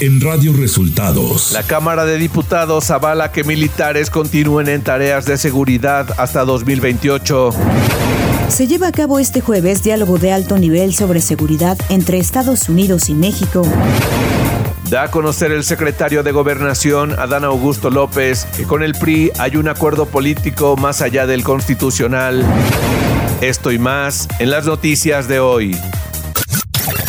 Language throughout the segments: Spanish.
en Radio Resultados. La Cámara de Diputados avala que militares continúen en tareas de seguridad hasta 2028. Se lleva a cabo este jueves diálogo de alto nivel sobre seguridad entre Estados Unidos y México. Da a conocer el secretario de Gobernación, Adán Augusto López, que con el PRI hay un acuerdo político más allá del constitucional. Esto y más en las noticias de hoy.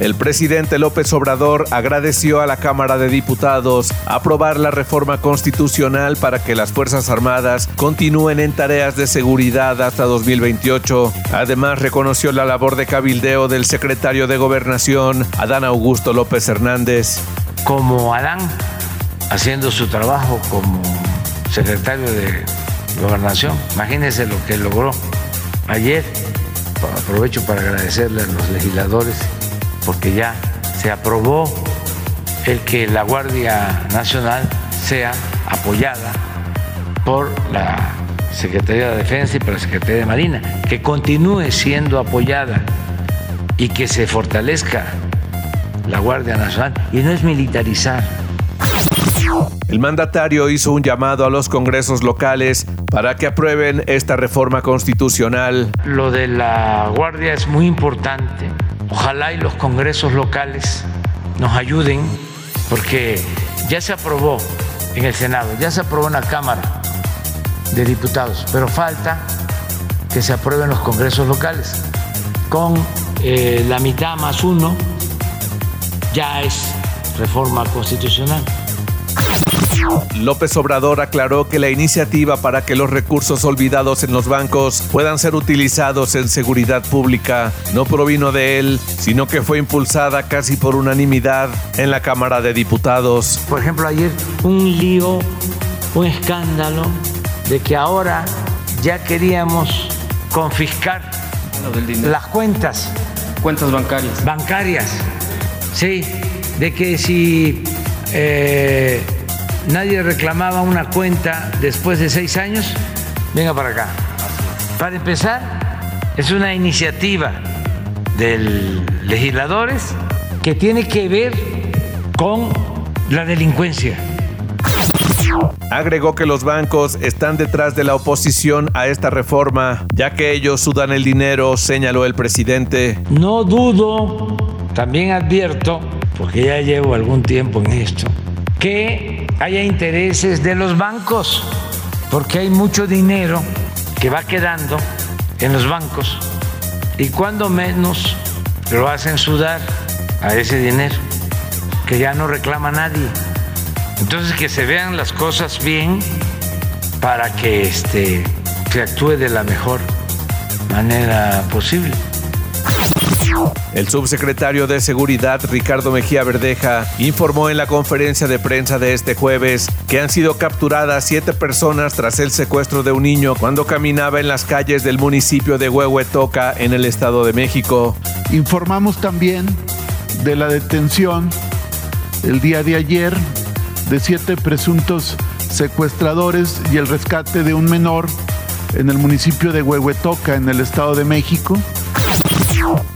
El presidente López Obrador agradeció a la Cámara de Diputados aprobar la reforma constitucional para que las Fuerzas Armadas continúen en tareas de seguridad hasta 2028. Además, reconoció la labor de cabildeo del secretario de Gobernación, Adán Augusto López Hernández. Como Adán, haciendo su trabajo como secretario de Gobernación, imagínense lo que logró ayer. Aprovecho para agradecerle a los legisladores porque ya se aprobó el que la Guardia Nacional sea apoyada por la Secretaría de Defensa y por la Secretaría de Marina, que continúe siendo apoyada y que se fortalezca la Guardia Nacional y no es militarizar. El mandatario hizo un llamado a los congresos locales para que aprueben esta reforma constitucional. Lo de la Guardia es muy importante Ojalá y los congresos locales nos ayuden porque ya se aprobó en el Senado, ya se aprobó en la Cámara de Diputados, pero falta que se aprueben los congresos locales. Con eh, la mitad más uno ya es reforma constitucional. López Obrador aclaró que la iniciativa para que los recursos olvidados en los bancos puedan ser utilizados en seguridad pública no provino de él, sino que fue impulsada casi por unanimidad en la Cámara de Diputados. Por ejemplo, ayer un lío, un escándalo de que ahora ya queríamos confiscar las cuentas. Cuentas bancarias. Bancarias, sí, de que si eh, nadie reclamaba una cuenta después de seis años, venga para acá. Para empezar, es una iniciativa de legisladores que tiene que ver con la delincuencia. Agregó que los bancos están detrás de la oposición a esta reforma, ya que ellos sudan el dinero, señaló el presidente. No dudo, también advierto, porque ya llevo algún tiempo en esto, que haya intereses de los bancos, porque hay mucho dinero que va quedando en los bancos y cuando menos lo hacen sudar a ese dinero, que ya no reclama nadie. Entonces que se vean las cosas bien para que este, se actúe de la mejor manera posible. El subsecretario de Seguridad, Ricardo Mejía Verdeja, informó en la conferencia de prensa de este jueves que han sido capturadas siete personas tras el secuestro de un niño cuando caminaba en las calles del municipio de Huehuetoca, en el Estado de México. Informamos también de la detención el día de ayer de siete presuntos secuestradores y el rescate de un menor en el municipio de Huehuetoca, en el Estado de México.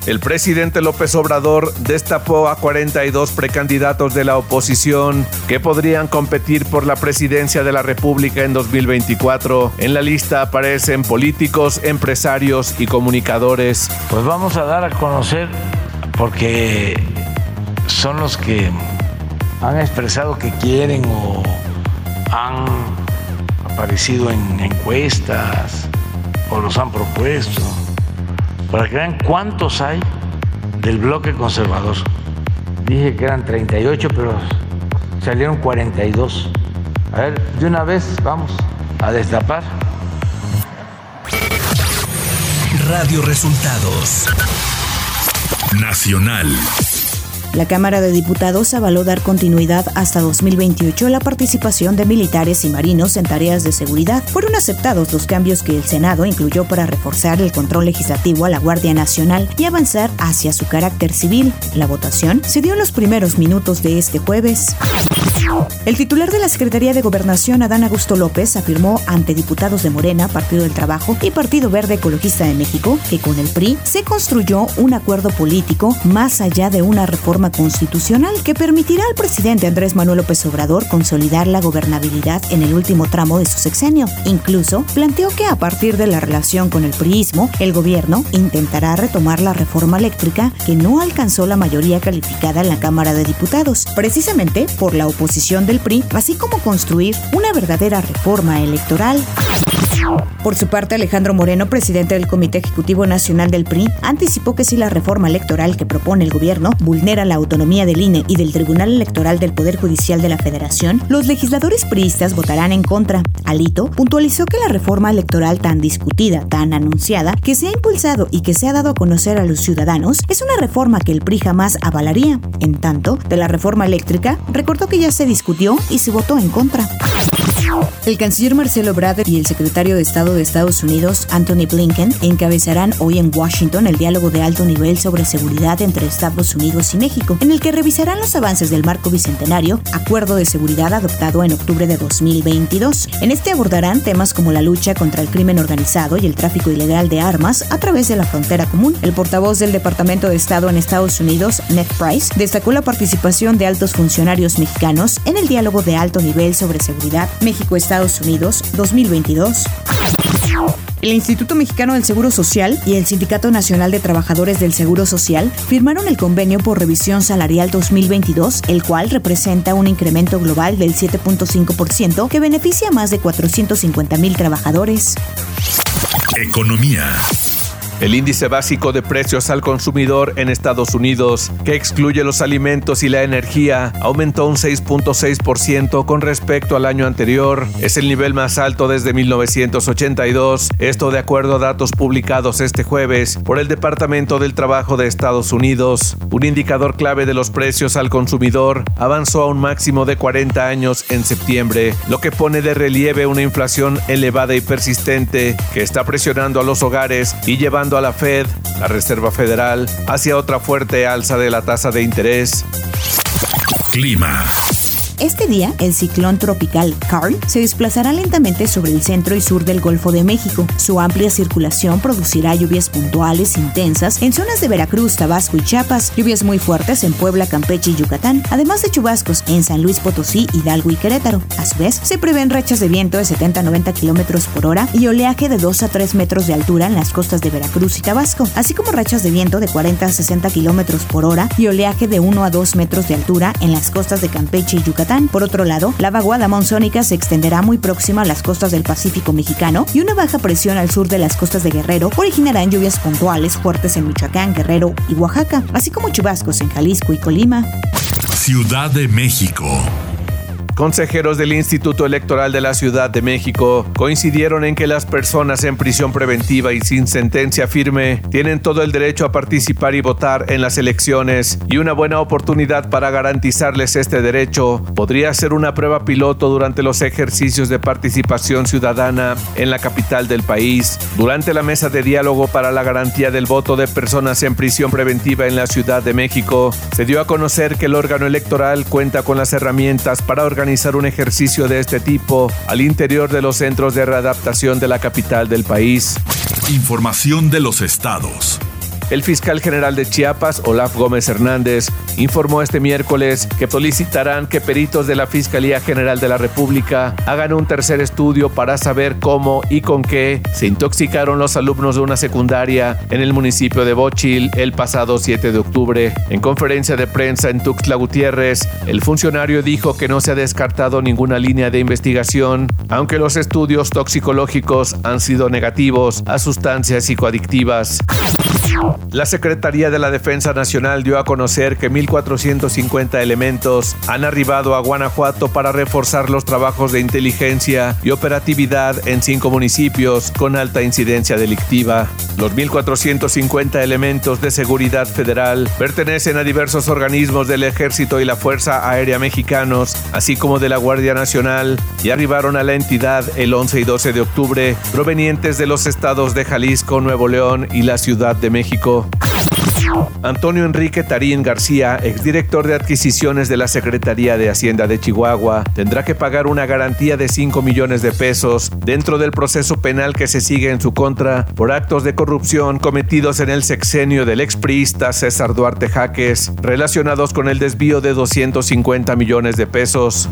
El presidente López Obrador destapó a 42 precandidatos de la oposición que podrían competir por la presidencia de la República en 2024. En la lista aparecen políticos, empresarios y comunicadores. Pues vamos a dar a conocer porque son los que han expresado que quieren o han aparecido en encuestas o los han propuesto para que vean cuántos hay del bloque conservador. Dije que eran 38, pero salieron 42. A ver, de una vez vamos a destapar. Radio Resultados Nacional. La Cámara de Diputados avaló dar continuidad hasta 2028 a la participación de militares y marinos en tareas de seguridad. Fueron aceptados los cambios que el Senado incluyó para reforzar el control legislativo a la Guardia Nacional y avanzar hacia su carácter civil. La votación se dio en los primeros minutos de este jueves. El titular de la Secretaría de Gobernación, Adán Augusto López, afirmó ante diputados de Morena, Partido del Trabajo y Partido Verde Ecologista de México que con el PRI se construyó un acuerdo político más allá de una reforma constitucional que permitirá al presidente Andrés Manuel López Obrador consolidar la gobernabilidad en el último tramo de su sexenio. Incluso planteó que a partir de la relación con el priismo, el gobierno intentará retomar la reforma eléctrica que no alcanzó la mayoría calificada en la Cámara de Diputados, precisamente por la oposición del PRI, así como construir una verdadera reforma electoral. Por su parte, Alejandro Moreno, presidente del Comité Ejecutivo Nacional del PRI, anticipó que si la reforma electoral que propone el gobierno vulnera la autonomía del INE y del Tribunal Electoral del Poder Judicial de la Federación, los legisladores priistas votarán en contra. Alito puntualizó que la reforma electoral tan discutida, tan anunciada, que se ha impulsado y que se ha dado a conocer a los ciudadanos, es una reforma que el PRI jamás avalaría. En tanto, de la reforma eléctrica, recordó que ya se discutió y se votó en contra. El canciller Marcelo Ebrard y el secretario de Estado de Estados Unidos, Anthony Blinken, encabezarán hoy en Washington el diálogo de alto nivel sobre seguridad entre Estados Unidos y México, en el que revisarán los avances del marco bicentenario, acuerdo de seguridad adoptado en octubre de 2022. En este abordarán temas como la lucha contra el crimen organizado y el tráfico ilegal de armas a través de la frontera común. El portavoz del Departamento de Estado en Estados Unidos, Ned Price, destacó la participación de altos funcionarios mexicanos en el diálogo de alto nivel sobre seguridad México-Estados Unidos 2022. El Instituto Mexicano del Seguro Social y el Sindicato Nacional de Trabajadores del Seguro Social firmaron el convenio por revisión salarial 2022, el cual representa un incremento global del 7.5% que beneficia a más de 450 mil trabajadores. Economía. El índice básico de precios al consumidor en Estados Unidos, que excluye los alimentos y la energía, aumentó un 6.6% con respecto al año anterior. Es el nivel más alto desde 1982, esto de acuerdo a datos publicados este jueves por el Departamento del Trabajo de Estados Unidos. Un indicador clave de los precios al consumidor avanzó a un máximo de 40 años en septiembre, lo que pone de relieve una inflación elevada y persistente que está presionando a los hogares y llevando a la Fed, la Reserva Federal, hacia otra fuerte alza de la tasa de interés. Clima. Este día, el ciclón tropical Carl se desplazará lentamente sobre el centro y sur del Golfo de México. Su amplia circulación producirá lluvias puntuales intensas en zonas de Veracruz, Tabasco y Chiapas, lluvias muy fuertes en Puebla, Campeche y Yucatán, además de chubascos en San Luis Potosí, Hidalgo y Querétaro. A su vez, se prevén rachas de viento de 70 a 90 kilómetros por hora y oleaje de 2 a 3 metros de altura en las costas de Veracruz y Tabasco, así como rachas de viento de 40 a 60 kilómetros por hora y oleaje de 1 a 2 metros de altura en las costas de Campeche y Yucatán por otro lado, la vaguada monzónica se extenderá muy próxima a las costas del Pacífico mexicano y una baja presión al sur de las costas de Guerrero originarán lluvias puntuales fuertes en Michoacán, Guerrero y Oaxaca, así como chubascos en Jalisco y Colima. Ciudad de México. Consejeros del Instituto Electoral de la Ciudad de México coincidieron en que las personas en prisión preventiva y sin sentencia firme tienen todo el derecho a participar y votar en las elecciones y una buena oportunidad para garantizarles este derecho podría ser una prueba piloto durante los ejercicios de participación ciudadana en la capital del país. Durante la mesa de diálogo para la garantía del voto de personas en prisión preventiva en la Ciudad de México, se dio a conocer que el órgano electoral cuenta con las herramientas para organizar un ejercicio de este tipo al interior de los centros de readaptación de la capital del país. Información de los estados. El fiscal general de Chiapas, Olaf Gómez Hernández, informó este miércoles que solicitarán que peritos de la Fiscalía General de la República hagan un tercer estudio para saber cómo y con qué se intoxicaron los alumnos de una secundaria en el municipio de Bochil el pasado 7 de octubre. En conferencia de prensa en Tuxtla Gutiérrez, el funcionario dijo que no se ha descartado ninguna línea de investigación, aunque los estudios toxicológicos han sido negativos a sustancias psicoadictivas. La Secretaría de la Defensa Nacional dio a conocer que 1.450 elementos han arribado a Guanajuato para reforzar los trabajos de inteligencia y operatividad en cinco municipios con alta incidencia delictiva. Los 1.450 elementos de seguridad federal pertenecen a diversos organismos del Ejército y la Fuerza Aérea Mexicanos, así como de la Guardia Nacional, y arribaron a la entidad el 11 y 12 de octubre, provenientes de los estados de Jalisco, Nuevo León y la Ciudad de México. Antonio Enrique Tarín García, exdirector de adquisiciones de la Secretaría de Hacienda de Chihuahua, tendrá que pagar una garantía de 5 millones de pesos dentro del proceso penal que se sigue en su contra por actos de corrupción cometidos en el sexenio del expriista César Duarte Jaques, relacionados con el desvío de 250 millones de pesos.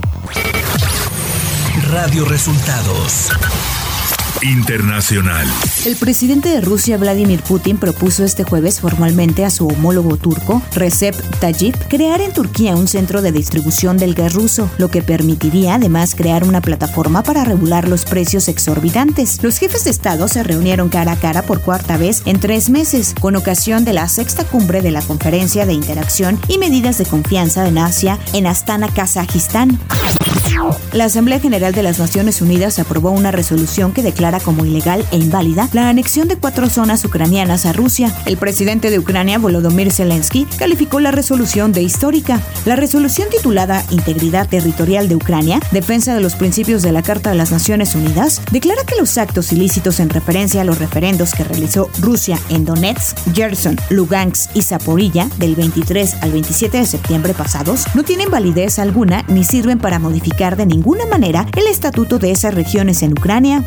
Radio Resultados. Internacional. El presidente de Rusia, Vladimir Putin, propuso este jueves formalmente a su homólogo turco, Recep Tayyip, crear en Turquía un centro de distribución del gas ruso, lo que permitiría además crear una plataforma para regular los precios exorbitantes. Los jefes de Estado se reunieron cara a cara por cuarta vez en tres meses, con ocasión de la sexta cumbre de la Conferencia de Interacción y Medidas de Confianza en Asia en Astana, Kazajistán. La Asamblea General de las Naciones Unidas aprobó una resolución que declara como ilegal e inválida la anexión de cuatro zonas ucranianas a Rusia. El presidente de Ucrania, Volodymyr Zelensky, calificó la resolución de histórica. La resolución titulada Integridad Territorial de Ucrania, Defensa de los Principios de la Carta de las Naciones Unidas, declara que los actos ilícitos en referencia a los referendos que realizó Rusia en Donetsk, Gerson, Lugansk y Zaporilla del 23 al 27 de septiembre pasados no tienen validez alguna ni sirven para modificar de ninguna manera el estatuto de esas regiones en Ucrania.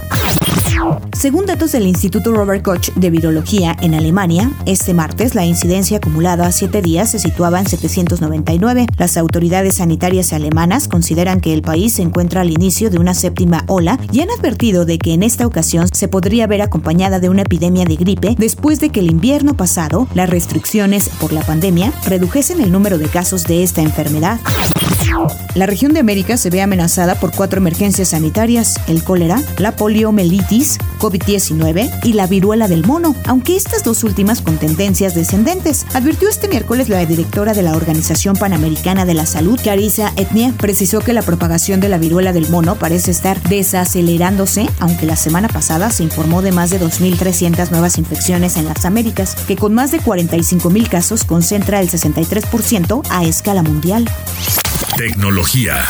Según datos del Instituto Robert Koch de Virología en Alemania, este martes la incidencia acumulada a siete días se situaba en 799. Las autoridades sanitarias alemanas consideran que el país se encuentra al inicio de una séptima ola y han advertido de que en esta ocasión se podría ver acompañada de una epidemia de gripe después de que el invierno pasado las restricciones por la pandemia redujesen el número de casos de esta enfermedad. La región de América se ve amenazada por cuatro emergencias sanitarias, el cólera, la poliomielitis, COVID-19 y la viruela del mono, aunque estas dos últimas con tendencias descendentes. Advirtió este miércoles la directora de la Organización Panamericana de la Salud, Carissa Etnia, precisó que la propagación de la viruela del mono parece estar desacelerándose, aunque la semana pasada se informó de más de 2.300 nuevas infecciones en las Américas, que con más de 45.000 casos concentra el 63% a escala mundial. Tecnología.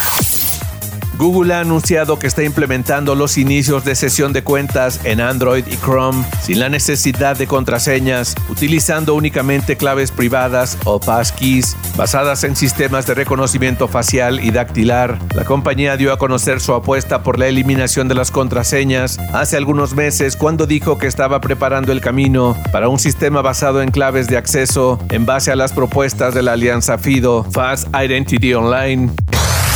Google ha anunciado que está implementando los inicios de sesión de cuentas en Android y Chrome sin la necesidad de contraseñas, utilizando únicamente claves privadas o passkeys basadas en sistemas de reconocimiento facial y dactilar. La compañía dio a conocer su apuesta por la eliminación de las contraseñas hace algunos meses cuando dijo que estaba preparando el camino para un sistema basado en claves de acceso en base a las propuestas de la alianza FIDO, Fast Identity Online.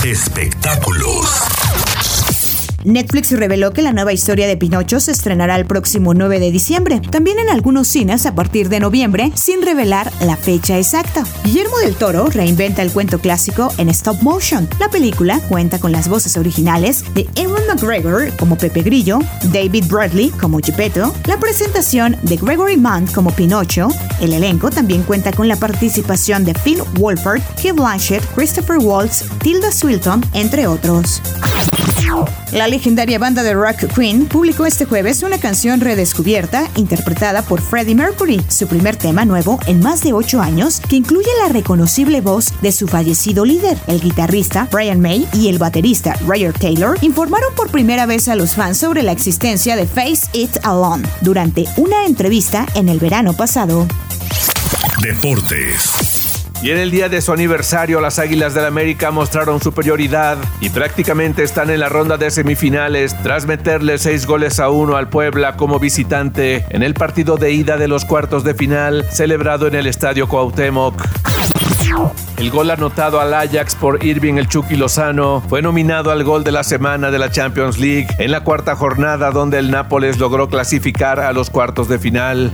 Espectáculos. Netflix reveló que la nueva historia de Pinocho se estrenará el próximo 9 de diciembre, también en algunos cines a partir de noviembre, sin revelar la fecha exacta. Guillermo del Toro reinventa el cuento clásico en stop motion. La película cuenta con las voces originales de Ewan McGregor como Pepe Grillo, David Bradley como Geppetto, la presentación de Gregory Mann como Pinocho. El elenco también cuenta con la participación de Phil Wolford, Kate Blanchett, Christopher Waltz, Tilda Swilton, entre otros. La legendaria banda de rock Queen publicó este jueves una canción redescubierta interpretada por Freddie Mercury, su primer tema nuevo en más de ocho años, que incluye la reconocible voz de su fallecido líder. El guitarrista Brian May y el baterista Roger Taylor informaron por primera vez a los fans sobre la existencia de Face It Alone durante una entrevista en el verano pasado. Deportes. Y en el día de su aniversario, las Águilas del América mostraron superioridad y prácticamente están en la ronda de semifinales tras meterle seis goles a uno al Puebla como visitante en el partido de ida de los cuartos de final celebrado en el Estadio Cuauhtémoc. El gol anotado al Ajax por Irving el Chucky Lozano fue nominado al gol de la semana de la Champions League en la cuarta jornada donde el Nápoles logró clasificar a los cuartos de final.